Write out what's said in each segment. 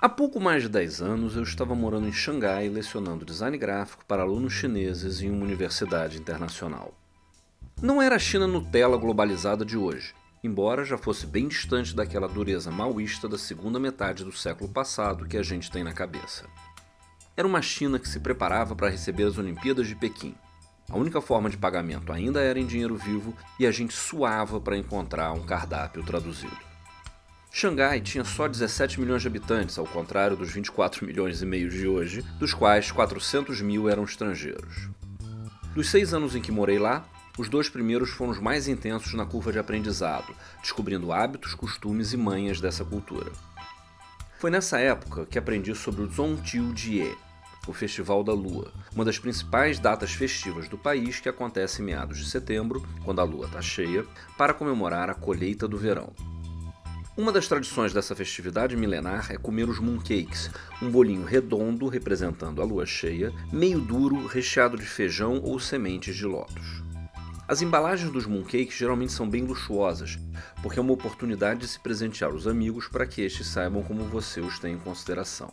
Há pouco mais de 10 anos eu estava morando em Xangai lecionando design gráfico para alunos chineses em uma universidade internacional. Não era a China Nutella globalizada de hoje, embora já fosse bem distante daquela dureza maoísta da segunda metade do século passado que a gente tem na cabeça. Era uma China que se preparava para receber as Olimpíadas de Pequim. A única forma de pagamento ainda era em dinheiro vivo e a gente suava para encontrar um cardápio traduzido. Xangai tinha só 17 milhões de habitantes, ao contrário dos 24 milhões e meio de hoje, dos quais 400 mil eram estrangeiros. Dos seis anos em que morei lá, os dois primeiros foram os mais intensos na curva de aprendizado, descobrindo hábitos, costumes e manhas dessa cultura. Foi nessa época que aprendi sobre o Zongqiu Jie, o Festival da Lua, uma das principais datas festivas do país que acontece em meados de setembro, quando a lua está cheia, para comemorar a colheita do verão. Uma das tradições dessa festividade milenar é comer os mooncakes, um bolinho redondo representando a lua cheia, meio duro, recheado de feijão ou sementes de lótus. As embalagens dos mooncakes geralmente são bem luxuosas, porque é uma oportunidade de se presentear os amigos para que estes saibam como você os tem em consideração.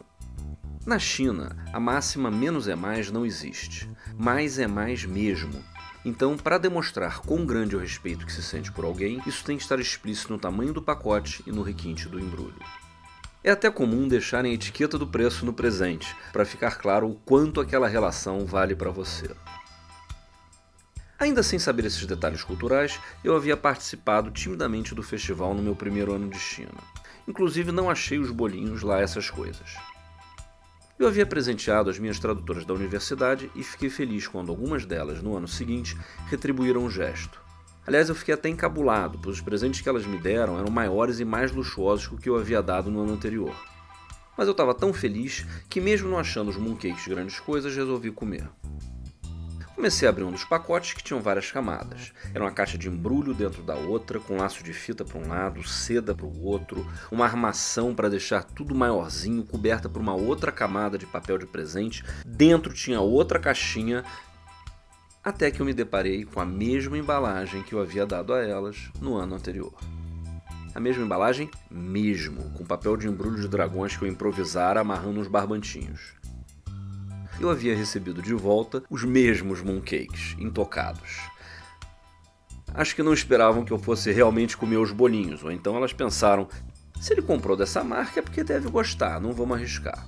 Na China, a máxima menos é mais não existe. Mais é mais mesmo. Então, para demonstrar quão grande é o respeito que se sente por alguém, isso tem que estar explícito no tamanho do pacote e no requinte do embrulho. É até comum deixarem a etiqueta do preço no presente, para ficar claro o quanto aquela relação vale para você. Ainda sem saber esses detalhes culturais, eu havia participado timidamente do festival no meu primeiro ano de China. Inclusive, não achei os bolinhos lá essas coisas. Eu havia presenteado as minhas tradutoras da universidade e fiquei feliz quando algumas delas, no ano seguinte, retribuíram o gesto. Aliás, eu fiquei até encabulado, pois os presentes que elas me deram eram maiores e mais luxuosos que o que eu havia dado no ano anterior. Mas eu estava tão feliz que, mesmo não achando os mooncakes grandes coisas, resolvi comer. Comecei a abrir um dos pacotes que tinham várias camadas. Era uma caixa de embrulho dentro da outra, com laço de fita para um lado, seda para o outro, uma armação para deixar tudo maiorzinho, coberta por uma outra camada de papel de presente. Dentro tinha outra caixinha, até que eu me deparei com a mesma embalagem que eu havia dado a elas no ano anterior. A mesma embalagem mesmo, com papel de embrulho de dragões que eu improvisara amarrando uns barbantinhos eu havia recebido de volta os mesmos mooncakes, intocados. Acho que não esperavam que eu fosse realmente comer os bolinhos, ou então elas pensaram: se ele comprou dessa marca é porque deve gostar, não vamos arriscar.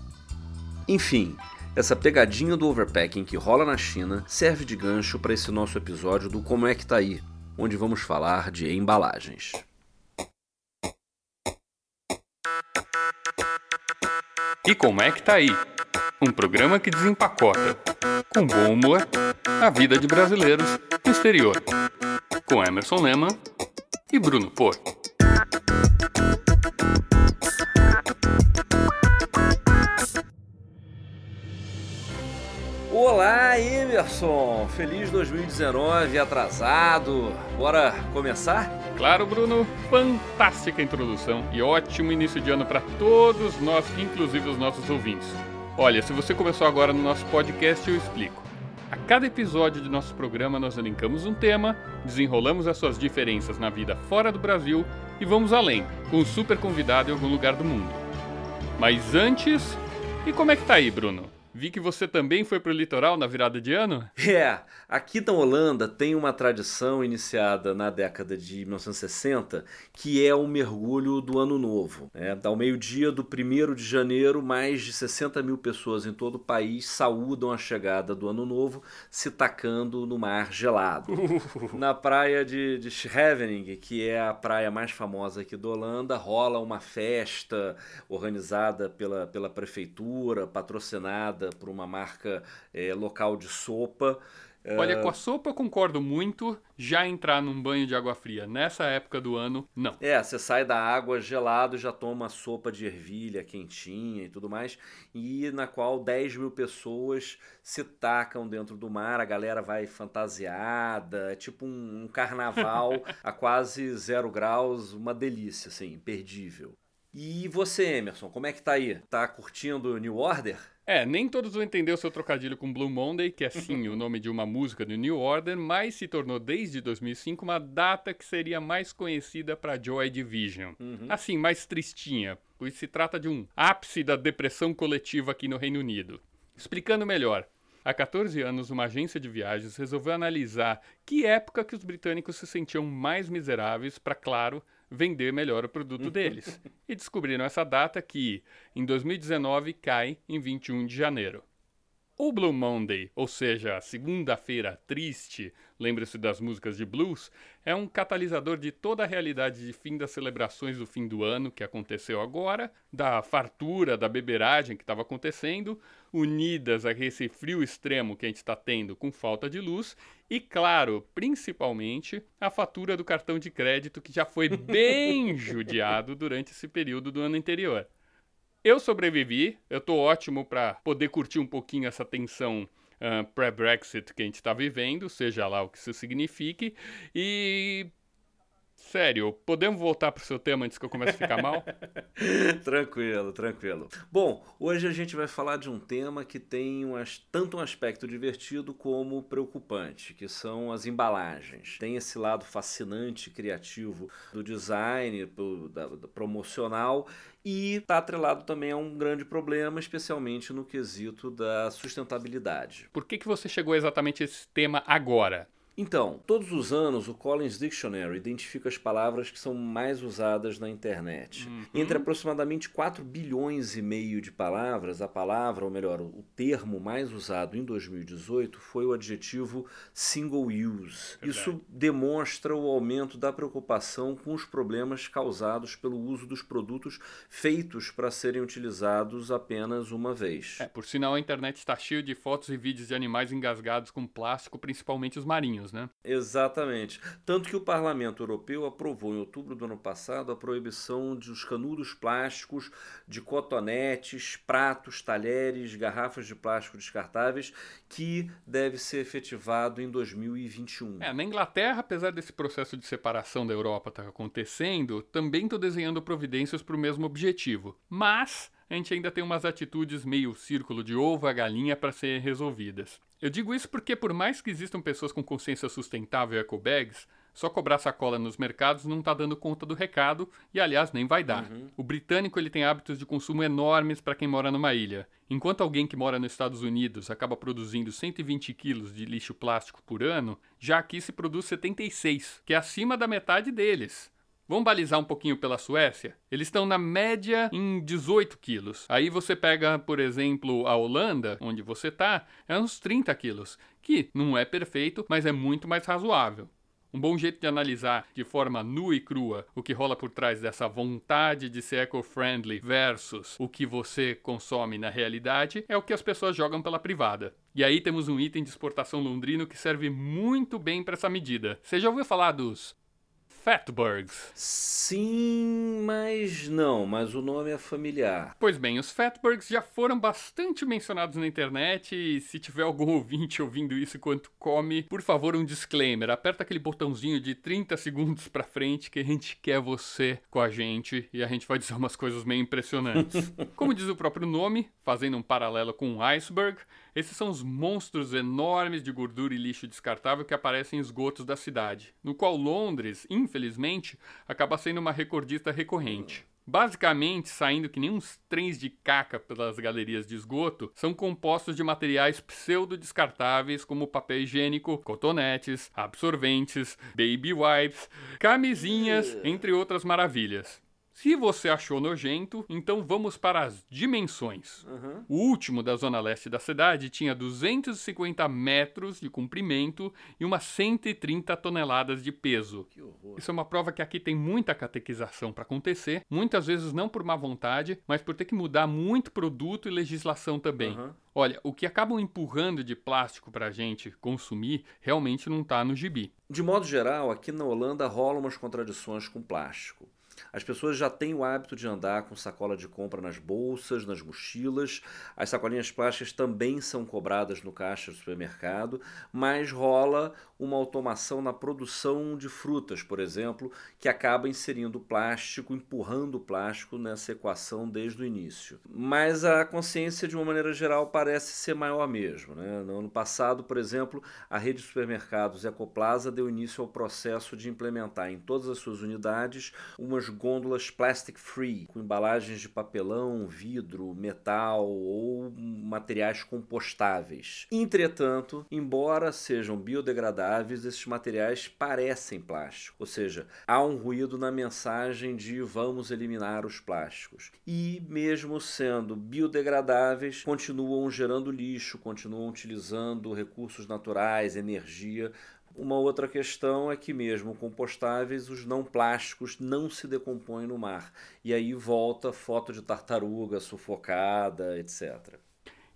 Enfim, essa pegadinha do overpacking que rola na China serve de gancho para esse nosso episódio do Como é que tá aí, onde vamos falar de embalagens. E como é que tá aí? Um programa que desempacota, com bom humor, a vida de brasileiros no exterior. Com Emerson Lehmann e Bruno Porto. Olá, Emerson! Feliz 2019 atrasado. Bora começar? Claro, Bruno. Fantástica introdução e ótimo início de ano para todos nós, inclusive os nossos ouvintes. Olha, se você começou agora no nosso podcast, eu explico. A cada episódio de nosso programa, nós elencamos um tema, desenrolamos as suas diferenças na vida fora do Brasil e vamos além, com um super convidado em algum lugar do mundo. Mas antes, e como é que tá aí, Bruno? Vi que você também foi para o litoral na virada de ano? É, aqui na Holanda tem uma tradição iniciada na década de 1960 que é o mergulho do Ano Novo. É, ao meio-dia do 1 de janeiro, mais de 60 mil pessoas em todo o país saúdam a chegada do Ano Novo se tacando no mar gelado. na praia de, de Scheveningen, que é a praia mais famosa aqui da Holanda, rola uma festa organizada pela, pela prefeitura, patrocinada por uma marca é, local de sopa. Olha, com a sopa eu concordo muito. Já entrar num banho de água fria nessa época do ano, não. É, você sai da água gelado, já toma sopa de ervilha quentinha e tudo mais, e na qual 10 mil pessoas se tacam dentro do mar, a galera vai fantasiada, é tipo um, um carnaval a quase zero graus, uma delícia, assim, imperdível. E você, Emerson, como é que tá aí? Tá curtindo New Order? É, nem todos vão entender o seu trocadilho com Blue Monday, que é sim o nome de uma música do New Order, mas se tornou desde 2005 uma data que seria mais conhecida para Joy Division. Uhum. Assim, mais tristinha, pois se trata de um ápice da depressão coletiva aqui no Reino Unido. Explicando melhor, Há 14 anos, uma agência de viagens resolveu analisar que época que os britânicos se sentiam mais miseráveis para, claro, vender melhor o produto deles. e descobriram essa data que, em 2019, cai em 21 de janeiro. O Blue Monday, ou seja, a segunda-feira triste, lembre-se das músicas de blues, é um catalisador de toda a realidade de fim das celebrações do fim do ano que aconteceu agora, da fartura, da beberagem que estava acontecendo, unidas a esse frio extremo que a gente está tendo com falta de luz, e claro, principalmente, a fatura do cartão de crédito que já foi bem judiado durante esse período do ano anterior. Eu sobrevivi, eu tô ótimo para poder curtir um pouquinho essa tensão uh, pré-Brexit que a gente está vivendo, seja lá o que isso signifique, e Sério, podemos voltar para o seu tema antes que eu comece a ficar mal? tranquilo, tranquilo. Bom, hoje a gente vai falar de um tema que tem um, tanto um aspecto divertido como preocupante, que são as embalagens. Tem esse lado fascinante, criativo do design, do, da, do promocional e está atrelado também a um grande problema, especialmente no quesito da sustentabilidade. Por que, que você chegou exatamente a esse tema agora? Então, todos os anos o Collins Dictionary identifica as palavras que são mais usadas na internet. Uhum. Entre aproximadamente 4 bilhões e meio de palavras, a palavra, ou melhor, o termo mais usado em 2018 foi o adjetivo single use. Verdade. Isso demonstra o aumento da preocupação com os problemas causados pelo uso dos produtos feitos para serem utilizados apenas uma vez. É, por sinal, a internet está cheia de fotos e vídeos de animais engasgados com plástico, principalmente os marinhos né? Exatamente. Tanto que o Parlamento Europeu aprovou em outubro do ano passado a proibição dos canudos plásticos, de cotonetes, pratos, talheres, garrafas de plástico descartáveis, que deve ser efetivado em 2021. É, na Inglaterra, apesar desse processo de separação da Europa estar tá acontecendo, também estou desenhando providências para o mesmo objetivo. Mas a gente ainda tem umas atitudes meio círculo de ovo a galinha para serem resolvidas. Eu digo isso porque, por mais que existam pessoas com consciência sustentável e ecobags, só cobrar sacola nos mercados não está dando conta do recado e, aliás, nem vai dar. Uhum. O britânico ele tem hábitos de consumo enormes para quem mora numa ilha. Enquanto alguém que mora nos Estados Unidos acaba produzindo 120 quilos de lixo plástico por ano, já aqui se produz 76, que é acima da metade deles. Vamos balizar um pouquinho pela Suécia? Eles estão na média em 18 quilos. Aí você pega, por exemplo, a Holanda, onde você está, é uns 30 quilos, que não é perfeito, mas é muito mais razoável. Um bom jeito de analisar de forma nua e crua o que rola por trás dessa vontade de ser eco-friendly versus o que você consome na realidade é o que as pessoas jogam pela privada. E aí temos um item de exportação londrino que serve muito bem para essa medida. Você já ouviu falar dos Fatbergs. Sim, mas não, mas o nome é familiar. Pois bem, os Fatbergs já foram bastante mencionados na internet e se tiver algum ouvinte ouvindo isso enquanto come, por favor, um disclaimer. Aperta aquele botãozinho de 30 segundos pra frente que a gente quer você com a gente e a gente vai dizer umas coisas meio impressionantes. Como diz o próprio nome, fazendo um paralelo com um iceberg, esses são os monstros enormes de gordura e lixo descartável que aparecem em esgotos da cidade, no qual Londres, infelizmente, acaba sendo uma recordista recorrente. Basicamente, saindo que nem uns trens de caca pelas galerias de esgoto, são compostos de materiais pseudo-descartáveis como papel higiênico, cotonetes, absorventes, baby wipes, camisinhas, entre outras maravilhas. Se você achou nojento, então vamos para as dimensões. Uhum. O último da zona leste da cidade tinha 250 metros de comprimento e umas 130 toneladas de peso. Isso é uma prova que aqui tem muita catequização para acontecer, muitas vezes não por má vontade, mas por ter que mudar muito produto e legislação também. Uhum. Olha, o que acabam empurrando de plástico para a gente consumir realmente não está no gibi. De modo geral, aqui na Holanda rolam umas contradições com plástico. As pessoas já têm o hábito de andar com sacola de compra nas bolsas, nas mochilas. As sacolinhas plásticas também são cobradas no caixa do supermercado, mas rola uma automação na produção de frutas, por exemplo, que acaba inserindo plástico, empurrando o plástico nessa equação desde o início. Mas a consciência, de uma maneira geral, parece ser maior mesmo. Né? No ano passado, por exemplo, a rede de supermercados Ecoplaza deu início ao processo de implementar em todas as suas unidades umas gôndolas plastic free, com embalagens de papelão, vidro, metal ou materiais compostáveis. Entretanto, embora sejam biodegradáveis, esses materiais parecem plástico, ou seja, há um ruído na mensagem de vamos eliminar os plásticos. E mesmo sendo biodegradáveis, continuam gerando lixo, continuam utilizando recursos naturais, energia uma outra questão é que, mesmo compostáveis, os não plásticos não se decompõem no mar. E aí volta foto de tartaruga sufocada, etc.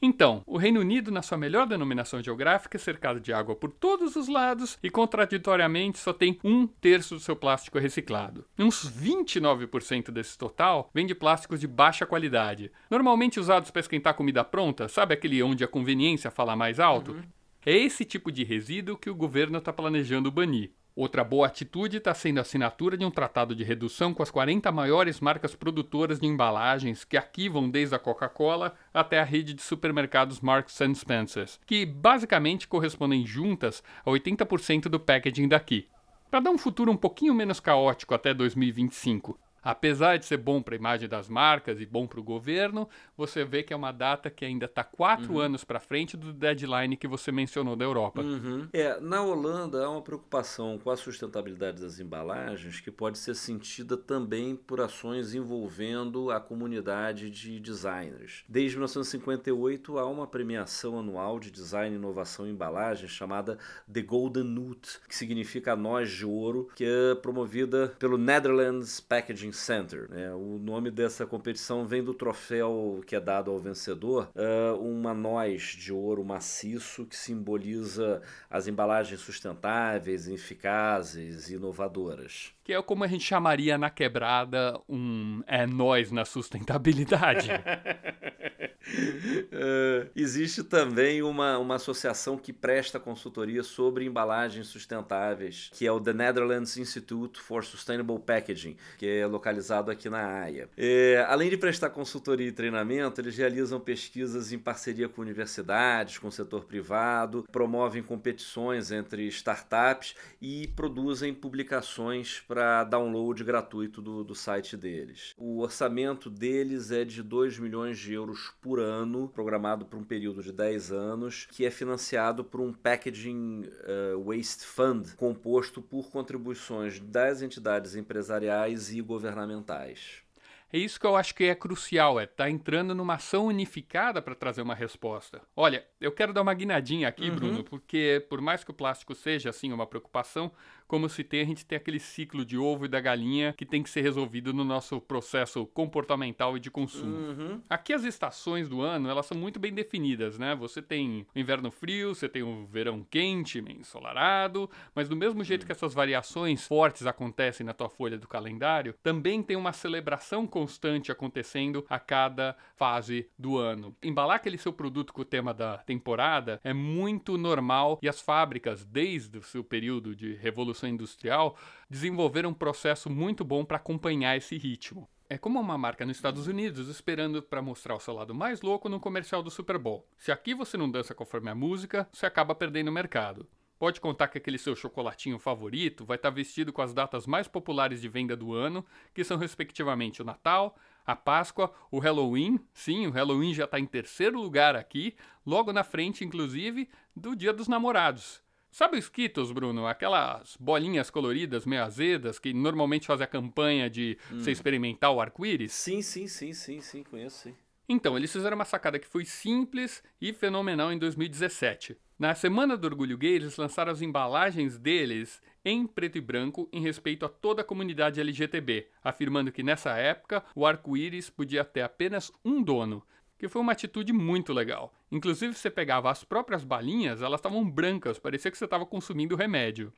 Então, o Reino Unido, na sua melhor denominação geográfica, é cercado de água por todos os lados e, contraditoriamente, só tem um terço do seu plástico reciclado. Uns 29% desse total vem de plásticos de baixa qualidade, normalmente usados para esquentar comida pronta, sabe aquele onde a conveniência fala mais alto? Uhum. É esse tipo de resíduo que o governo está planejando banir. Outra boa atitude está sendo a assinatura de um tratado de redução com as 40 maiores marcas produtoras de embalagens, que aqui vão desde a Coca-Cola até a rede de supermercados Marks Spencer, que basicamente correspondem juntas a 80% do packaging daqui. Para dar um futuro um pouquinho menos caótico até 2025, Apesar de ser bom para a imagem das marcas e bom para o governo, você vê que é uma data que ainda está quatro uhum. anos para frente do deadline que você mencionou da Europa. Uhum. É, na Holanda há uma preocupação com a sustentabilidade das embalagens que pode ser sentida também por ações envolvendo a comunidade de designers. Desde 1958 há uma premiação anual de design e inovação em embalagens chamada The Golden Nut, que significa a noz de ouro, que é promovida pelo Netherlands Packaging Center. Né? O nome dessa competição vem do troféu que é dado ao vencedor, uh, uma noz de ouro maciço que simboliza as embalagens sustentáveis, eficazes e inovadoras. Que é como a gente chamaria na quebrada um é nós na sustentabilidade. uh, existe também uma, uma associação que presta consultoria sobre embalagens sustentáveis, que é o The Netherlands Institute for Sustainable Packaging, que é localizado aqui na Haia. É, além de prestar consultoria e treinamento, eles realizam pesquisas em parceria com universidades, com o setor privado, promovem competições entre startups e produzem publicações para download gratuito do, do site deles. O orçamento deles é de 2 milhões de euros por ano, programado por um período de 10 anos, que é financiado por um Packaging uh, Waste Fund, composto por contribuições das entidades empresariais e governamentais. É isso que eu acho que é crucial, é estar tá entrando numa ação unificada para trazer uma resposta. Olha, eu quero dar uma guinadinha aqui, uhum. Bruno, porque por mais que o plástico seja assim uma preocupação, como se tem, a gente tem aquele ciclo de ovo e da galinha que tem que ser resolvido no nosso processo comportamental e de consumo. Uhum. Aqui as estações do ano, elas são muito bem definidas, né? Você tem o inverno frio, você tem o verão quente, ensolarado, mas do mesmo jeito uhum. que essas variações fortes acontecem na tua folha do calendário, também tem uma celebração constante acontecendo a cada fase do ano. Embalar aquele seu produto com o tema da temporada é muito normal e as fábricas, desde o seu período de revolução Revolução Industrial desenvolveram um processo muito bom para acompanhar esse ritmo. É como uma marca nos Estados Unidos esperando para mostrar o seu lado mais louco no comercial do Super Bowl. Se aqui você não dança conforme a música, você acaba perdendo o mercado. Pode contar que aquele seu chocolatinho favorito vai estar tá vestido com as datas mais populares de venda do ano, que são respectivamente o Natal, a Páscoa, o Halloween. Sim, o Halloween já está em terceiro lugar aqui, logo na frente, inclusive, do Dia dos Namorados. Sabe os Skittles, Bruno? Aquelas bolinhas coloridas, meio azedas, que normalmente fazem a campanha de hum. você experimentar o arco-íris? Sim, sim, sim, sim, sim, conheço sim. Então, eles fizeram uma sacada que foi simples e fenomenal em 2017. Na Semana do Orgulho Gay, eles lançaram as embalagens deles em preto e branco em respeito a toda a comunidade LGTB, afirmando que nessa época o arco-íris podia ter apenas um dono, que foi uma atitude muito legal. Inclusive, você pegava as próprias balinhas, elas estavam brancas, parecia que você estava consumindo remédio.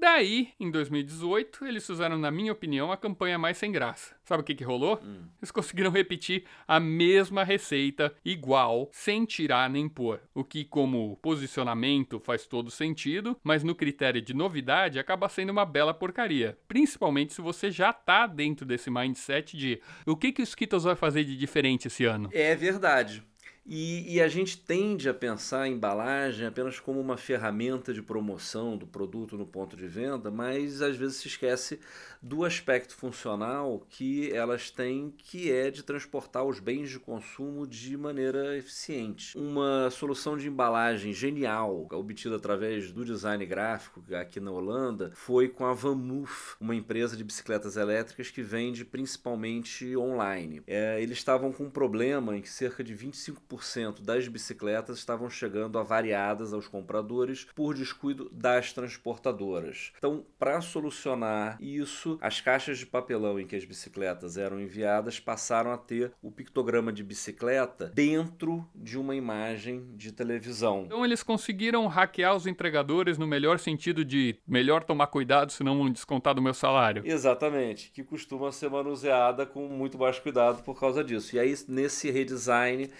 Daí, em 2018, eles fizeram, na minha opinião, a campanha mais sem graça. Sabe o que, que rolou? Hum. Eles conseguiram repetir a mesma receita, igual, sem tirar nem pôr. O que, como posicionamento, faz todo sentido, mas no critério de novidade acaba sendo uma bela porcaria. Principalmente se você já tá dentro desse mindset de o que, que o Skittles vai fazer de diferente esse ano. É verdade. E, e, a gente tende a pensar a embalagem apenas como uma ferramenta de promoção do produto no ponto de venda, mas às vezes se esquece do aspecto funcional que elas têm, que é de transportar os bens de consumo de maneira eficiente. Uma solução de embalagem genial, obtida através do design gráfico aqui na Holanda, foi com a VanMoof, uma empresa de bicicletas elétricas que vende principalmente online. É, eles estavam com um problema em que cerca de 25 40% das bicicletas estavam chegando avariadas aos compradores por descuido das transportadoras. Então, para solucionar isso, as caixas de papelão em que as bicicletas eram enviadas passaram a ter o pictograma de bicicleta dentro de uma imagem de televisão. Então, eles conseguiram hackear os entregadores no melhor sentido de melhor tomar cuidado, senão vão descontar do meu salário. Exatamente, que costuma ser manuseada com muito mais cuidado por causa disso. E aí, nesse redesign,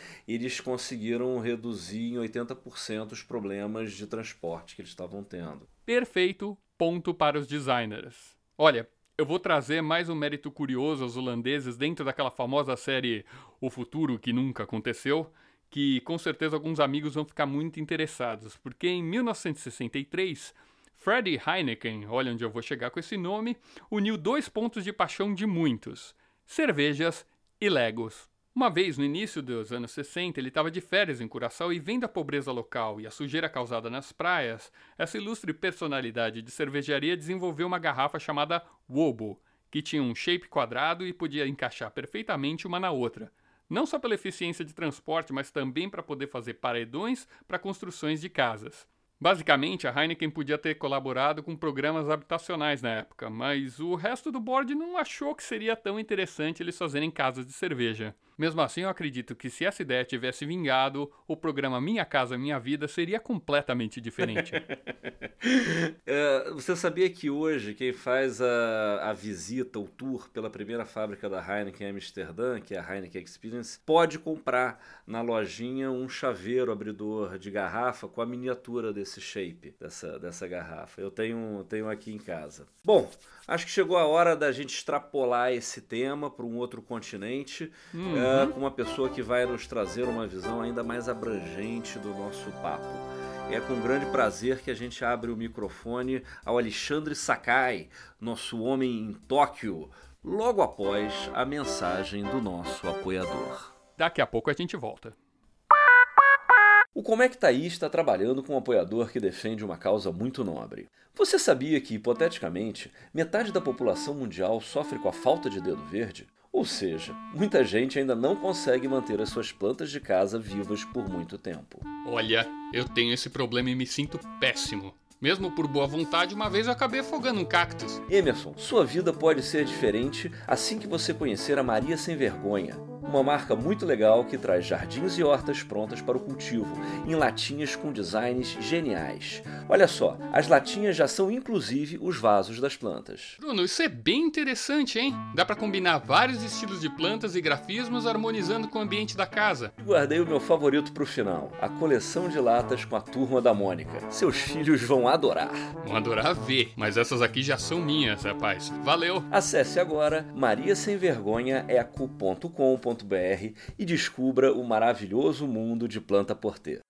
eles conseguiram reduzir em 80% os problemas de transporte que eles estavam tendo. Perfeito ponto para os designers. Olha, eu vou trazer mais um mérito curioso aos holandeses dentro daquela famosa série O Futuro que Nunca Aconteceu, que com certeza alguns amigos vão ficar muito interessados, porque em 1963, Freddie Heineken, olha onde eu vou chegar com esse nome, uniu dois pontos de paixão de muitos: cervejas e Legos. Uma vez, no início dos anos 60, ele estava de férias em Curaçao e vendo a pobreza local e a sujeira causada nas praias, essa ilustre personalidade de cervejaria desenvolveu uma garrafa chamada Wobo, que tinha um shape quadrado e podia encaixar perfeitamente uma na outra. Não só pela eficiência de transporte, mas também para poder fazer paredões para construções de casas. Basicamente, a Heineken podia ter colaborado com programas habitacionais na época, mas o resto do board não achou que seria tão interessante eles fazerem casas de cerveja. Mesmo assim, eu acredito que se essa ideia tivesse vingado, o programa Minha Casa Minha Vida seria completamente diferente. é, você sabia que hoje quem faz a, a visita, o tour pela primeira fábrica da Heineken em Amsterdã, que é a Heineken Experience, pode comprar na lojinha um chaveiro abridor de garrafa com a miniatura desse shape, dessa, dessa garrafa. Eu tenho, tenho aqui em casa. Bom, acho que chegou a hora da gente extrapolar esse tema para um outro continente. Hum. É, com uma pessoa que vai nos trazer uma visão ainda mais abrangente do nosso papo. É com grande prazer que a gente abre o microfone ao Alexandre Sakai, nosso homem em Tóquio, logo após a mensagem do nosso apoiador. Daqui a pouco a gente volta. O Como é que tá aí está trabalhando com um apoiador que defende uma causa muito nobre. Você sabia que, hipoteticamente, metade da população mundial sofre com a falta de dedo verde? Ou seja, muita gente ainda não consegue manter as suas plantas de casa vivas por muito tempo. Olha, eu tenho esse problema e me sinto péssimo. Mesmo por boa vontade, uma vez eu acabei afogando um cactus. Emerson, sua vida pode ser diferente assim que você conhecer a Maria Sem Vergonha uma marca muito legal que traz jardins e hortas prontas para o cultivo, em latinhas com designs geniais. Olha só, as latinhas já são inclusive os vasos das plantas. Bruno, isso é bem interessante, hein? Dá para combinar vários estilos de plantas e grafismos harmonizando com o ambiente da casa. Guardei o meu favorito para o final, a coleção de latas com a turma da Mônica. Seus filhos vão adorar. Vão adorar ver, mas essas aqui já são minhas, rapaz. Valeu! Acesse agora mariasemvergonhaeco.com.br e descubra o maravilhoso mundo de planta porter.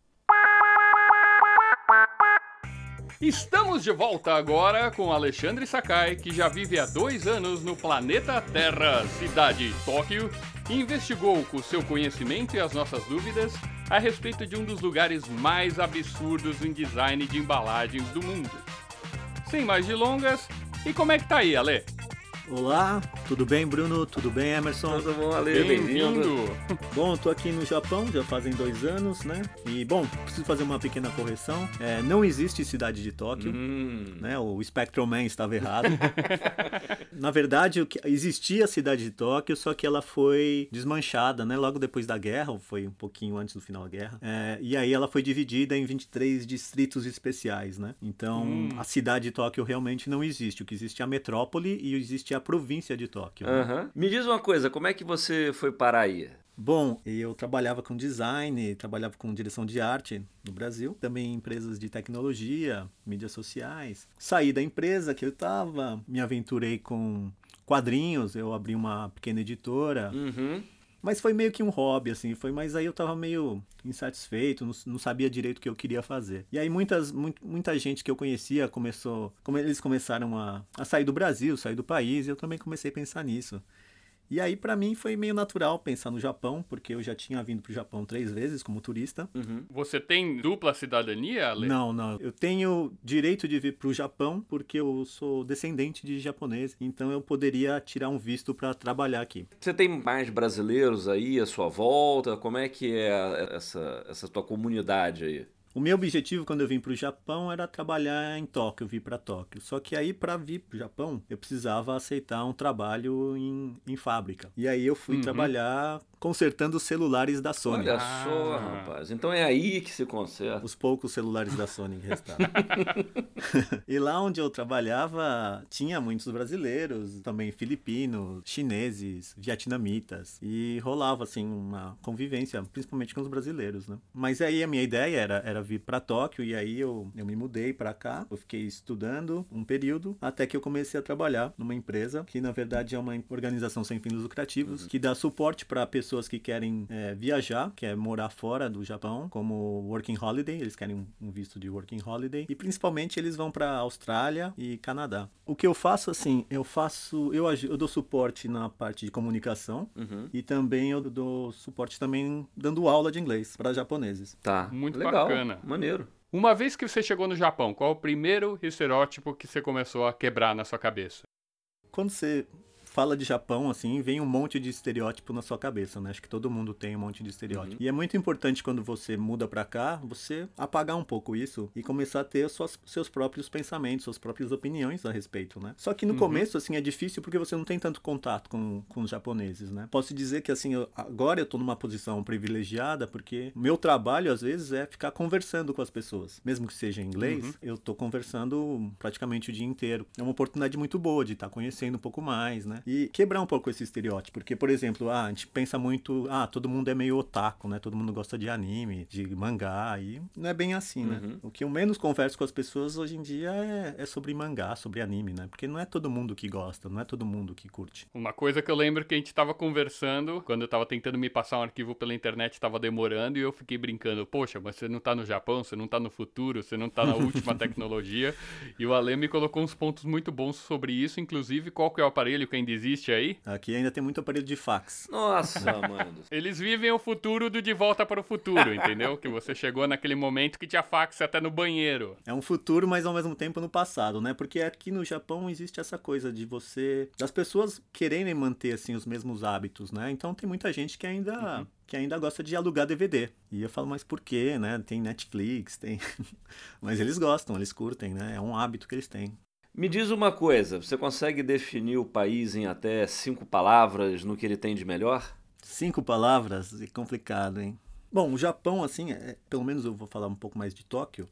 Estamos de volta agora com Alexandre Sakai, que já vive há dois anos no planeta Terra, cidade Tóquio, e investigou com seu conhecimento e as nossas dúvidas a respeito de um dos lugares mais absurdos em design de embalagens do mundo. Sem mais delongas, e como é que tá aí, Ale? Olá, tudo bem, Bruno? Tudo bem, Emerson? Tudo bom, Ale? Bem-vindo. bom, tô aqui no Japão já fazem dois anos, né? E, bom, preciso fazer uma pequena correção. É, não existe cidade de Tóquio, hum. né? O Spectrum Man estava errado. Na verdade, existia a cidade de Tóquio, só que ela foi desmanchada, né? Logo depois da guerra, ou foi um pouquinho antes do final da guerra. É, e aí ela foi dividida em 23 distritos especiais, né? Então, hum. a cidade de Tóquio realmente não existe. O que existe é a metrópole e existe a província de Tóquio. Uhum. Né? Me diz uma coisa, como é que você foi parar aí? Bom, eu trabalhava com design, trabalhava com direção de arte no Brasil, também em empresas de tecnologia, mídias sociais. Saí da empresa que eu estava, me aventurei com quadrinhos, eu abri uma pequena editora. Uhum. Mas foi meio que um hobby, assim, foi, mas aí eu tava meio insatisfeito, não, não sabia direito o que eu queria fazer. E aí muitas, muita gente que eu conhecia começou, como eles começaram a, a sair do Brasil, sair do país, e eu também comecei a pensar nisso. E aí, para mim, foi meio natural pensar no Japão, porque eu já tinha vindo pro Japão três vezes como turista. Uhum. Você tem dupla cidadania, Ale? Não, não. Eu tenho direito de vir pro Japão porque eu sou descendente de japonês, então eu poderia tirar um visto para trabalhar aqui. Você tem mais brasileiros aí à sua volta? Como é que é essa, essa tua comunidade aí? O meu objetivo quando eu vim para o Japão era trabalhar em Tóquio, vir para Tóquio. Só que aí para vir para o Japão eu precisava aceitar um trabalho em, em fábrica. E aí eu fui uhum. trabalhar consertando os celulares da Sony. Olha só, ah. rapaz. Então é aí que se conserta. Os poucos celulares da Sony que restaram. e lá onde eu trabalhava, tinha muitos brasileiros, também filipinos, chineses, vietnamitas. E rolava, assim, uma convivência, principalmente com os brasileiros, né? Mas aí a minha ideia era, era vir para Tóquio e aí eu, eu me mudei para cá. Eu fiquei estudando um período até que eu comecei a trabalhar numa empresa que, na verdade, é uma organização sem fins lucrativos uhum. que dá suporte para pessoas pessoas que querem é, viajar, que é morar fora do Japão, como working holiday, eles querem um visto de working holiday, e principalmente eles vão para Austrália e Canadá. O que eu faço assim, eu faço, eu, eu dou suporte na parte de comunicação uhum. e também eu dou suporte também dando aula de inglês para japoneses. Tá, muito legal, bacana, maneiro. Uma vez que você chegou no Japão, qual o primeiro estereótipo que você começou a quebrar na sua cabeça? Quando você fala de Japão, assim, vem um monte de estereótipo na sua cabeça, né? Acho que todo mundo tem um monte de estereótipo. Uhum. E é muito importante quando você muda para cá, você apagar um pouco isso e começar a ter suas, seus próprios pensamentos, suas próprias opiniões a respeito, né? Só que no uhum. começo, assim, é difícil porque você não tem tanto contato com, com os japoneses, né? Posso dizer que, assim, eu, agora eu tô numa posição privilegiada porque meu trabalho, às vezes, é ficar conversando com as pessoas. Mesmo que seja em inglês, uhum. eu tô conversando praticamente o dia inteiro. É uma oportunidade muito boa de estar tá conhecendo um pouco mais, né? E quebrar um pouco esse estereótipo, porque, por exemplo, ah, a gente pensa muito, ah, todo mundo é meio otaku, né? Todo mundo gosta de anime, de mangá, e não é bem assim, né? Uhum. O que eu menos converso com as pessoas hoje em dia é, é, sobre mangá, sobre anime, né? Porque não é todo mundo que gosta, não é todo mundo que curte. Uma coisa que eu lembro que a gente tava conversando, quando eu tava tentando me passar um arquivo pela internet, tava demorando, e eu fiquei brincando, poxa, mas você não tá no Japão, você não tá no futuro, você não tá na última tecnologia, e o Ale me colocou uns pontos muito bons sobre isso, inclusive qual que é o aparelho que ainda existe aí? Aqui ainda tem muito aparelho de fax. Nossa, mano. Eles vivem o futuro do De Volta para o Futuro, entendeu? que você chegou naquele momento que tinha fax até no banheiro. É um futuro, mas ao mesmo tempo no passado, né? Porque aqui no Japão existe essa coisa de você... das pessoas quererem manter, assim, os mesmos hábitos, né? Então tem muita gente que ainda... Uhum que ainda gosta de alugar DVD. E eu falo, mas por quê, né? Tem Netflix, tem. mas eles gostam, eles curtem, né? É um hábito que eles têm. Me diz uma coisa, você consegue definir o país em até cinco palavras no que ele tem de melhor? Cinco palavras? É complicado, hein? Bom, o Japão, assim, é, pelo menos eu vou falar um pouco mais de Tóquio.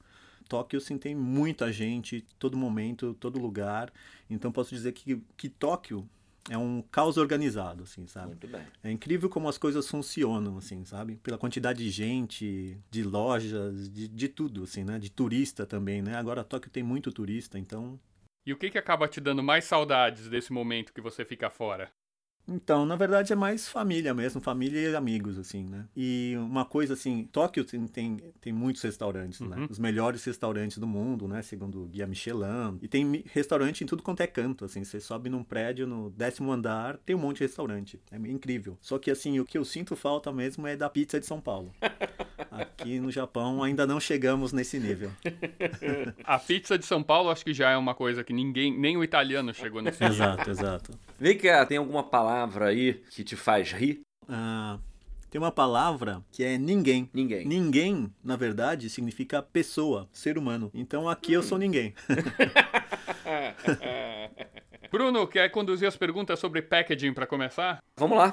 Tóquio, sim, tem muita gente, todo momento, todo lugar. Então, posso dizer que, que Tóquio é um caos organizado, assim, sabe? Muito bem. É incrível como as coisas funcionam, assim, sabe? Pela quantidade de gente, de lojas, de, de tudo, assim, né? De turista também, né? Agora Tóquio tem muito turista, então e o que, que acaba te dando mais saudades desse momento que você fica fora? Então, na verdade é mais família mesmo, família e amigos, assim, né? E uma coisa assim, Tóquio tem, tem, tem muitos restaurantes, né? uhum. né? Os melhores restaurantes do mundo, né? Segundo o Guia Michelin. E tem restaurante em tudo quanto é canto, assim. Você sobe num prédio no décimo andar, tem um monte de restaurante. É incrível. Só que, assim, o que eu sinto falta mesmo é da pizza de São Paulo. Aqui no Japão ainda não chegamos nesse nível. A pizza de São Paulo acho que já é uma coisa que ninguém, nem o italiano chegou nesse nível. Exato, exato. Vem cá, tem alguma palavra aí que te faz rir? Ah, tem uma palavra que é ninguém. Ninguém. Ninguém, na verdade, significa pessoa, ser humano. Então aqui eu sou ninguém. Bruno, quer conduzir as perguntas sobre packaging para começar? Vamos lá.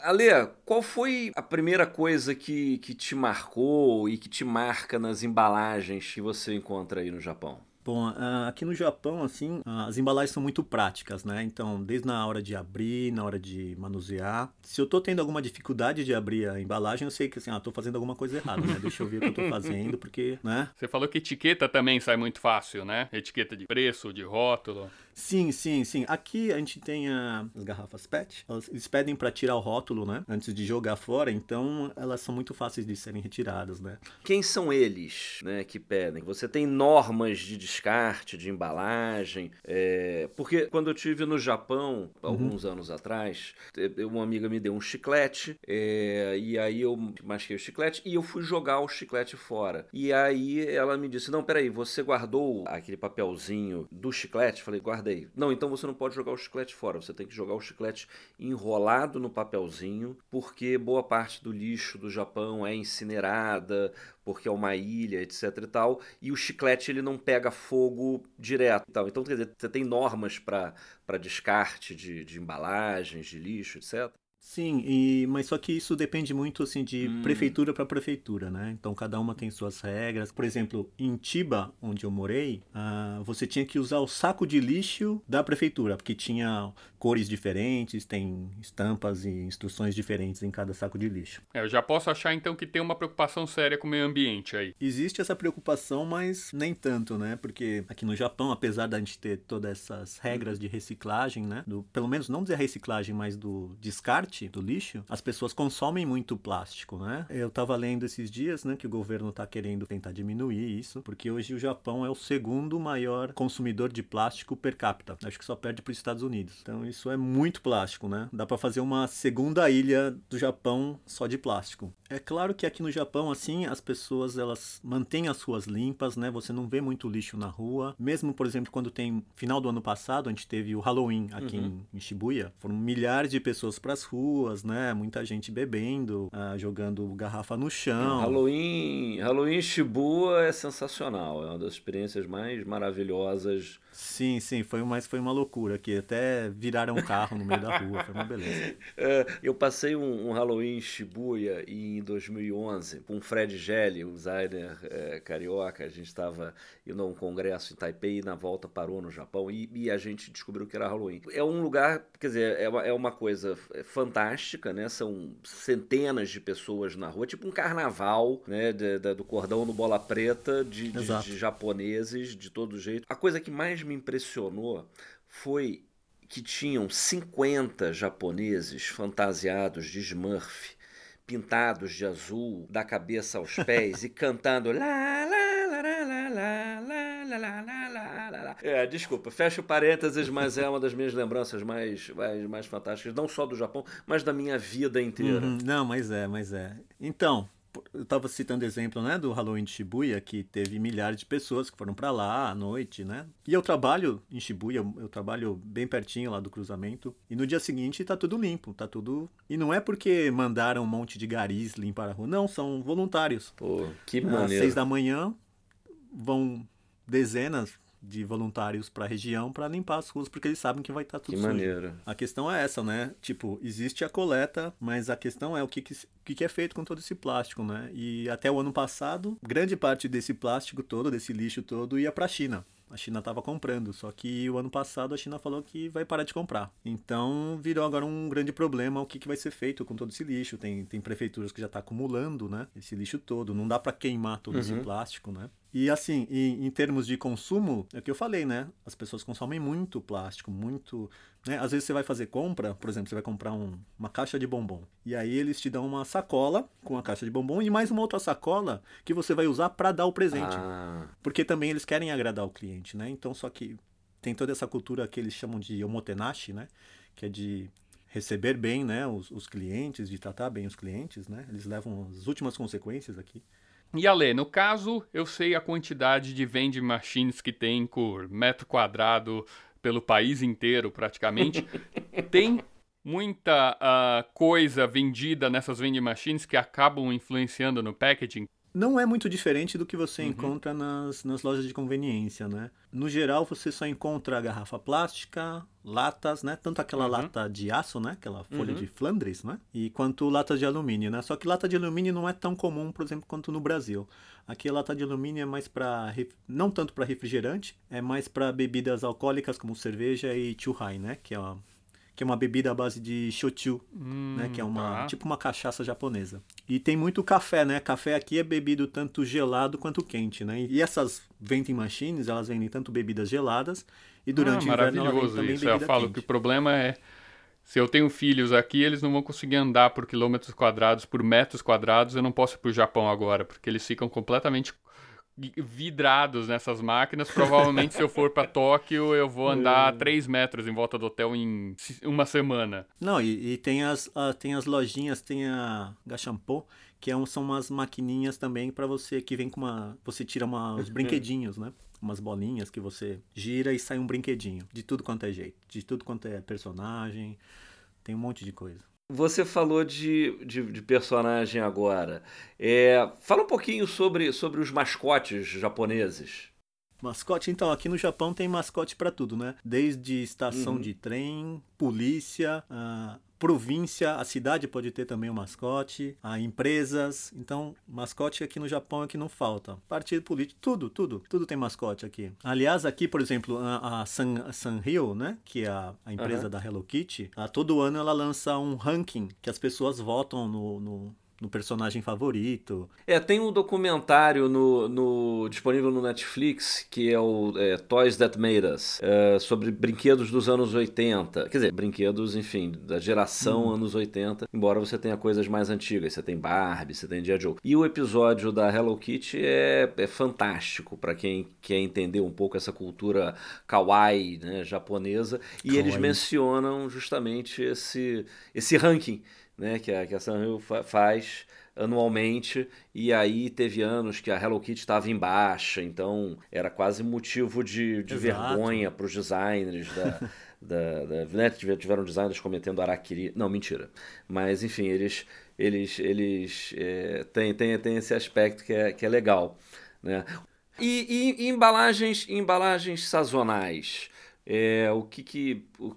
Ale, qual foi a primeira coisa que, que te marcou e que te marca nas embalagens que você encontra aí no Japão? Bom, aqui no Japão, assim, as embalagens são muito práticas, né? Então, desde na hora de abrir, na hora de manusear. Se eu tô tendo alguma dificuldade de abrir a embalagem, eu sei que, assim, ah, tô fazendo alguma coisa errada, né? Deixa eu ver o que eu tô fazendo, porque, né? Você falou que etiqueta também sai muito fácil, né? Etiqueta de preço, de rótulo. Sim, sim, sim. Aqui a gente tem a- as garrafas PET. Elas- eles pedem para tirar o rótulo, né? Antes de jogar fora, então elas são muito fáceis de serem retiradas, né? Quem são eles né, que pedem? Você tem normas de descarte, de embalagem? é, Porque quando eu tive no Japão, alguns anos atrás, eh, uma amiga me deu um chiclete, é, e aí eu masquei o chiclete e eu fui jogar o chiclete fora. E aí ela me disse: Não, peraí, você guardou aquele papelzinho do chiclete? Falei, guardei. Não, então você não pode jogar o chiclete fora, você tem que jogar o chiclete enrolado no papelzinho, porque boa parte do lixo do Japão é incinerada, porque é uma ilha, etc e tal, e o chiclete ele não pega fogo direto. tal. Então, quer dizer, você tem normas para descarte de, de embalagens, de lixo, etc. Sim, e, mas só que isso depende muito assim de Hum. prefeitura para prefeitura, né? Então cada uma tem suas regras. Por exemplo, em Chiba, onde eu morei, ah, você tinha que usar o saco de lixo da prefeitura, porque tinha cores diferentes, tem estampas e instruções diferentes em cada saco de lixo. É, eu já posso achar então que tem uma preocupação séria com o meio ambiente aí. Existe essa preocupação, mas nem tanto, né? Porque aqui no Japão, apesar da gente ter todas essas regras de reciclagem, né? Do, pelo menos não dizer reciclagem, mas do descarte do lixo, as pessoas consomem muito plástico, né? Eu tava lendo esses dias, né, que o governo tá querendo tentar diminuir isso, porque hoje o Japão é o segundo maior consumidor de plástico per capita. Acho que só perde para os Estados Unidos. Então isso é muito plástico, né? Dá para fazer uma segunda ilha do Japão só de plástico. É claro que aqui no Japão, assim, as pessoas elas mantêm as ruas limpas, né? Você não vê muito lixo na rua. Mesmo, por exemplo, quando tem final do ano passado, a gente teve o Halloween aqui em, em Shibuya. Foram milhares de pessoas pras ruas, né? Muita gente bebendo, ah, jogando garrafa no chão. Halloween, Halloween Shibuya é sensacional, é uma das experiências mais maravilhosas. Sim, sim, foi, mas foi uma loucura, que até viraram um carro no meio da rua, foi uma beleza. É, eu passei um, um Halloween em Shibuya em 2011 com o Fred Gelli, um designer é, carioca. A gente estava indo a um congresso em Taipei e na volta parou no Japão e, e a gente descobriu que era Halloween. É um lugar, quer dizer, é uma, é uma coisa fantástica, né? São centenas de pessoas na rua, tipo um carnaval, né? de- da- do cordão no bola preta de, de- de japoneses de todo jeito. A coisa que mais me impressionou foi que tinham 50 japoneses fantasiados de Smurf, pintados de azul, da cabeça aos pés e cantando lá, lá, é, desculpa, fecho parênteses, mas é uma das minhas lembranças mais, mais, mais fantásticas, não só do Japão, mas da minha vida inteira. Uhum, não, mas é, mas é. Então, eu estava citando exemplo, né, do Halloween de Shibuya, que teve milhares de pessoas que foram para lá à noite, né? E eu trabalho em Shibuya, eu trabalho bem pertinho lá do cruzamento, e no dia seguinte tá tudo limpo, tá tudo. E não é porque mandaram um monte de garis limpar a rua, não, são voluntários. Pô, que maneiro. Às seis da manhã, vão dezenas de voluntários pra região pra limpar as ruas, porque eles sabem que vai estar tudo Que sujo. maneiro. A questão é essa, né? Tipo, existe a coleta, mas a questão é o que, que, o que é feito com todo esse plástico, né? E até o ano passado, grande parte desse plástico todo, desse lixo todo, ia pra China. A China estava comprando, só que o ano passado a China falou que vai parar de comprar. Então virou agora um grande problema o que, que vai ser feito com todo esse lixo. Tem, tem prefeituras que já tá acumulando, né? Esse lixo todo. Não dá para queimar todo esse plástico, né? E assim, em, em termos de consumo, é o que eu falei, né? As pessoas consomem muito plástico, muito. Né? Às vezes você vai fazer compra, por exemplo, você vai comprar um- uma caixa de bombom. E aí eles te dão uma sacola com a caixa de bombom e mais uma outra sacola que você vai usar para dar o presente. Ah, Porque também eles querem agradar o cliente, né? Então, só que tem toda essa cultura que eles chamam de omotenashi, né? Que é de receber bem né, os, os clientes, de tratar bem os clientes, né? Eles levam as últimas consequências aqui. E Ale, no caso, eu sei a quantidade de vending machines que tem por metro quadrado pelo país inteiro, praticamente. tem muita uh, coisa vendida nessas vending machines que acabam influenciando no packaging? Não é muito diferente do que você uhum. encontra nas, nas lojas de conveniência, né? No geral, você só encontra garrafa plástica, latas, né? Tanto aquela uhum. lata de aço, né? Aquela folha uhum. de Flandres, né? E quanto lata de alumínio, né? Só que lata de alumínio não é tão comum, por exemplo, quanto no Brasil. Aqui a lata de alumínio é mais para não tanto para refrigerante, é mais para bebidas alcoólicas como cerveja e chuhai, né? Que é uma que é uma bebida à base de shochu, hum, né? Que é uma tá. tipo uma cachaça japonesa. E tem muito café, né? Café aqui é bebido tanto gelado quanto quente, né? E essas vending machines, elas vendem tanto bebidas geladas e durante ah, o inverno ela vende também isso. bebida Eu falo quente. que o problema é se eu tenho filhos aqui, eles não vão conseguir andar por quilômetros quadrados, por metros quadrados. Eu não posso ir para o Japão agora, porque eles ficam completamente vidrados nessas máquinas. Provavelmente, se eu for para Tóquio, eu vou andar 3 metros em volta do hotel em uma semana. Não, e, e tem, as, tem as lojinhas, tem a Gachampo, que é um, são umas maquininhas também para você, que vem com uma... Você tira uma, os brinquedinhos, né? Umas bolinhas que você gira e sai um brinquedinho. De tudo quanto é jeito. De tudo quanto é personagem. Tem um monte de coisa. Você falou de, de, de personagem agora. É, fala um pouquinho sobre, sobre os mascotes japoneses. Mascote, então, aqui no Japão tem mascote para tudo, né? Desde estação uhum. de trem, polícia, uh, província, a cidade pode ter também um mascote, a empresas. Então, mascote aqui no Japão é que não falta. Partido político, tudo, tudo, tudo tem mascote aqui. Aliás, aqui, por exemplo, a, a San, Sanrio, né, que é a, a empresa uhum. da Hello Kitty, a, todo ano ela lança um ranking que as pessoas votam no, no no personagem favorito. É, tem um documentário no, no disponível no Netflix que é o é, Toys That Made Us, é, sobre brinquedos dos anos 80. Quer dizer, brinquedos, enfim, da geração hum. anos 80, embora você tenha coisas mais antigas. Você tem Barbie, você tem G.I. Joe. E o episódio da Hello Kitty é, é fantástico para quem quer entender um pouco essa cultura kawaii né, japonesa. E kawaii. eles mencionam justamente esse, esse ranking né, que a, que a Sanrio faz anualmente, e aí teve anos que a Hello Kitty estava em baixa, então era quase motivo de, de vergonha para os designers da, da, da né, tiveram designers cometendo araquiri, não, mentira, mas enfim, eles eles, eles é, têm, têm, têm esse aspecto que é, que é legal, né? E, e, e embalagens, embalagens sazonais, é, o que que o,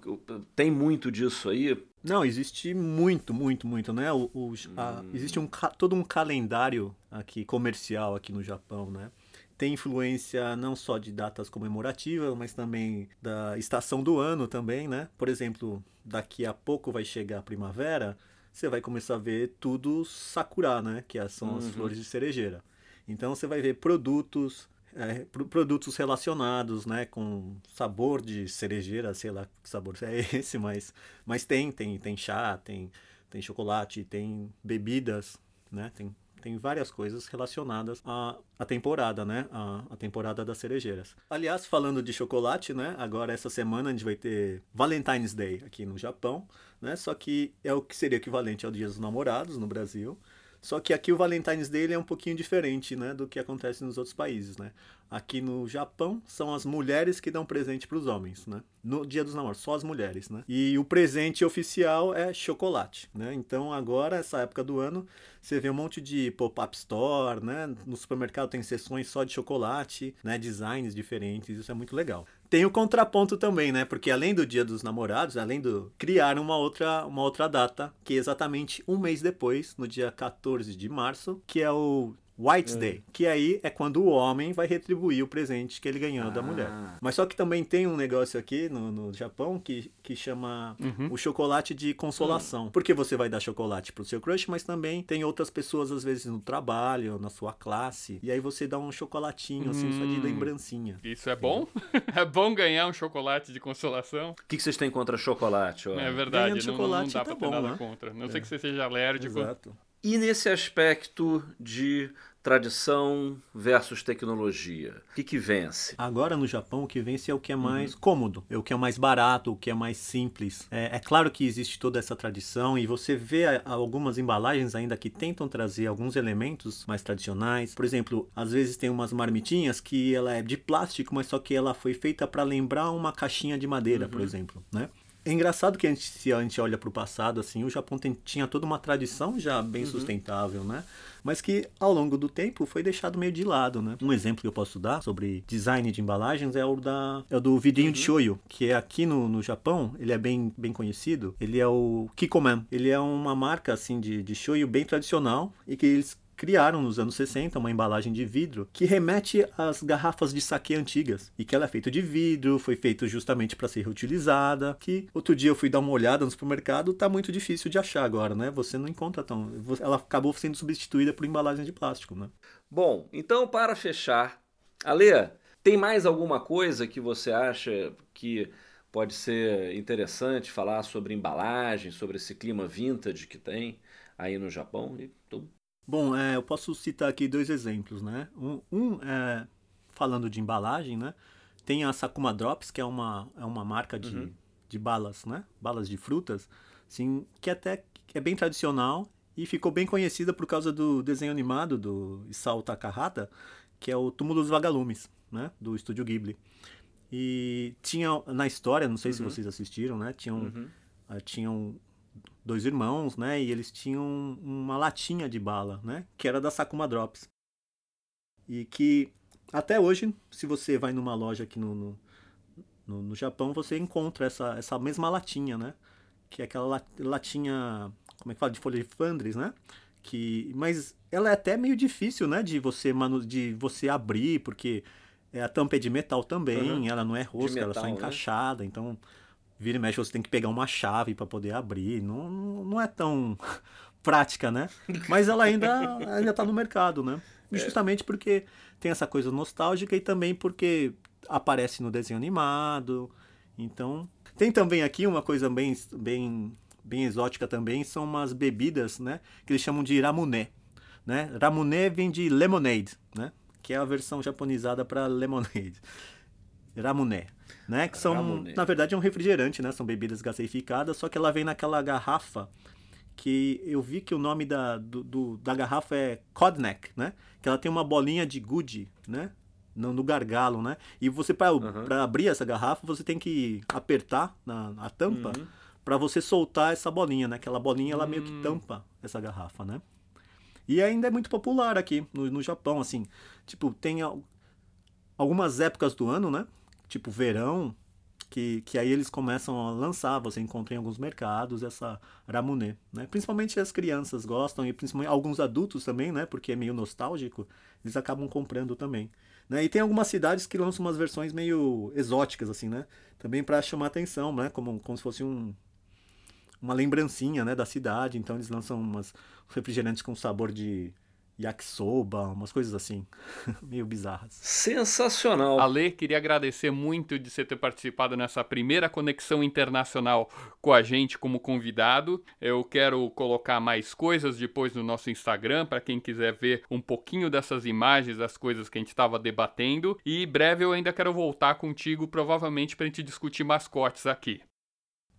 tem muito disso aí? Não, existe muito, muito, muito, né? O, o a, hum. existe um, todo um calendário aqui comercial aqui no Japão, né? Tem influência não só de datas comemorativas, mas também da estação do ano também, né? Por exemplo, daqui a pouco vai chegar a primavera, você vai começar a ver tudo sakura, né? Que são as uhum. flores de cerejeira. Então você vai ver produtos é, produtos relacionados, né, com sabor de cerejeira, sei lá que sabor é esse, mas, mas tem, tem, tem chá, tem, tem chocolate, tem bebidas, né, tem, tem várias coisas relacionadas à, à temporada, né, à, à temporada das cerejeiras. Aliás, falando de chocolate, né, agora essa semana a gente vai ter Valentine's Day aqui no Japão, né, só que é o que seria equivalente ao Dia dos Namorados no Brasil, só que aqui o Valentine's Day é um pouquinho diferente, né, do que acontece nos outros países, né? Aqui no Japão são as mulheres que dão presente para os homens, né? No Dia dos Namorados, só as mulheres, né? E o presente oficial é chocolate, né? Então agora essa época do ano você vê um monte de pop-up store, né? No supermercado tem seções só de chocolate, né? Designs diferentes, isso é muito legal. Tem o contraponto também, né? Porque além do Dia dos Namorados, além do criar uma outra, uma outra data, que é exatamente um mês depois, no dia 14 de março, que é o White's é. Day, que aí é quando o homem vai retribuir o presente que ele ganhou ah. da mulher. Mas só que também tem um negócio aqui no, no Japão que, que chama uhum. o chocolate de consolação. Uhum. Porque você vai dar chocolate pro seu crush, mas também tem outras pessoas, às vezes, no trabalho, na sua classe. E aí você dá um chocolatinho, assim, só de hum. lembrancinha. Isso é bom? é bom ganhar um chocolate de consolação? O que, que vocês têm contra chocolate? Ó? É verdade, não, chocolate, não dá tá pra ter bom, nada né? contra. Não é. sei que você seja alérgico. Exato. E nesse aspecto de tradição versus tecnologia? O que, que vence? Agora no Japão, o que vence é o que é mais uhum. cômodo, é o que é mais barato, o que é mais simples. É, é, claro que existe toda essa tradição e você vê algumas embalagens ainda que tentam trazer alguns elementos mais tradicionais. Por exemplo, às vezes tem umas marmitinhas que ela é de plástico, mas só que ela foi feita para lembrar uma caixinha de madeira, uhum. por exemplo, né? É engraçado que a gente, se a gente olha para o passado, assim, o Japão tem, tinha toda uma tradição já bem uhum. sustentável, né? Mas que ao longo do tempo foi deixado meio de lado, né? Um exemplo que eu posso dar sobre design de embalagens é o, da, é o do vidrinho uhum. de shoyu, que é aqui no, no Japão, ele é bem, bem conhecido. Ele é o Kikoman. Ele é uma marca, assim, de, de shoyu bem tradicional e que eles criaram nos anos 60 uma embalagem de vidro que remete às garrafas de saque antigas e que ela é feita de vidro, foi feita justamente para ser reutilizada. Que outro dia eu fui dar uma olhada no supermercado, tá muito difícil de achar agora, né? Você não encontra tão, ela acabou sendo substituída por embalagem de plástico, né? Bom, então para fechar, Ale, tem mais alguma coisa que você acha que pode ser interessante falar sobre embalagem, sobre esse clima vintage que tem aí no Japão? Então, Bom, é, eu posso citar aqui dois exemplos, né? Um, um é, falando de embalagem, né? Tem a Sakuma Drops, que é uma, é uma marca de, uhum. de balas, né? Balas de frutas, assim, que até é bem tradicional e ficou bem conhecida por causa do desenho animado do Isao Takahata, que é o Túmulo dos Vagalumes, né? Do estúdio Ghibli. E tinha na história, não sei uhum. se vocês assistiram, né? Tinham, uhum. uh, tinham dois irmãos, né? E eles tinham uma latinha de bala, né? Que era da Sakuma Drops. E que até hoje, se você vai numa loja aqui no, no, no, no Japão, você encontra essa, essa mesma latinha, né? Que é aquela latinha, como é que fala? De folha de Flandres, né? Que, mas ela é até meio difícil, né? De você, manu, de você abrir, porque a tampa é de metal também, uhum. ela não é rosca, metal, ela é só né? encaixada, então vira e mexe você tem que pegar uma chave para poder abrir. Não, não é tão prática, né? Mas ela ainda ainda está no mercado, né? É. Justamente porque tem essa coisa nostálgica e também porque aparece no desenho animado. Então, tem também aqui uma coisa bem bem bem exótica também, são umas bebidas, né, que eles chamam de ramuné, né? Ramuné vem de lemonade, né? Que é a versão japonizada para lemonade. Ramuné né? Que são, na verdade, é um refrigerante, né? São bebidas gaseificadas, só que ela vem naquela garrafa que eu vi que o nome da, do, do, da garrafa é Codneck, né? Que ela tem uma bolinha de gude, né? No, no gargalo, né? E você, para uhum. abrir essa garrafa, você tem que apertar na, a tampa uhum. para você soltar essa bolinha, né? Aquela bolinha, ela uhum. meio que hum. tampa essa garrafa, né? E ainda é muito popular aqui no, no Japão, assim. Tipo, tem algumas épocas do ano, né? Tipo verão, que, que aí eles começam a lançar, você encontra em alguns mercados essa ramuné, né? Principalmente as crianças gostam e principalmente alguns adultos também, né? Porque é meio nostálgico, eles acabam comprando também. Né? E tem algumas cidades que lançam umas versões meio exóticas assim, né? Também para chamar atenção, né? Como, como se fosse um uma lembrancinha, né, da cidade. Então eles lançam umas refrigerantes com sabor de yakisoba, umas coisas assim, meio bizarras. Sensacional! Ale, queria agradecer muito de você ter participado nessa primeira conexão internacional com a gente como convidado. Eu quero colocar mais coisas depois no nosso Instagram para quem quiser ver um pouquinho dessas imagens, das coisas que a gente estava debatendo. E breve eu ainda quero voltar contigo, provavelmente para a gente discutir mascotes aqui.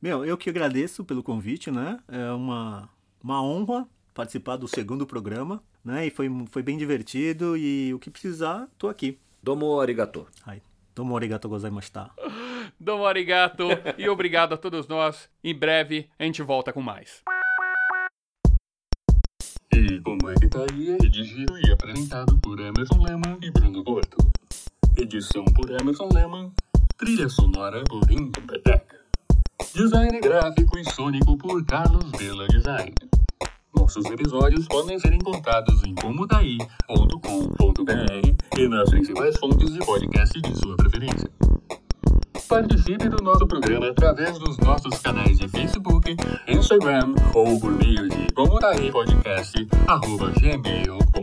Meu, eu que agradeço pelo convite, né? É uma, uma honra participar do segundo programa né? E foi, foi bem divertido e o que precisar, tô aqui. Domo arigato. Ai, domo arigato gozaimashita. Domo arigato e obrigado a todos nós. Em breve a gente volta com mais. E como é que tá aí? Redigido e apresentado por Emerson Lehmann e Bruno Gordo. Edição por Emerson Lehmann. Trilha sonora por Incompetech. Design gráfico e sônico por Carlos Vela Design. Nossos episódios podem ser encontrados em comodaí.com.br e nas principais fontes de podcast de sua preferência. Participe do nosso programa através dos nossos canais de Facebook, Instagram ou por meio de comodaípodcast.gmail.com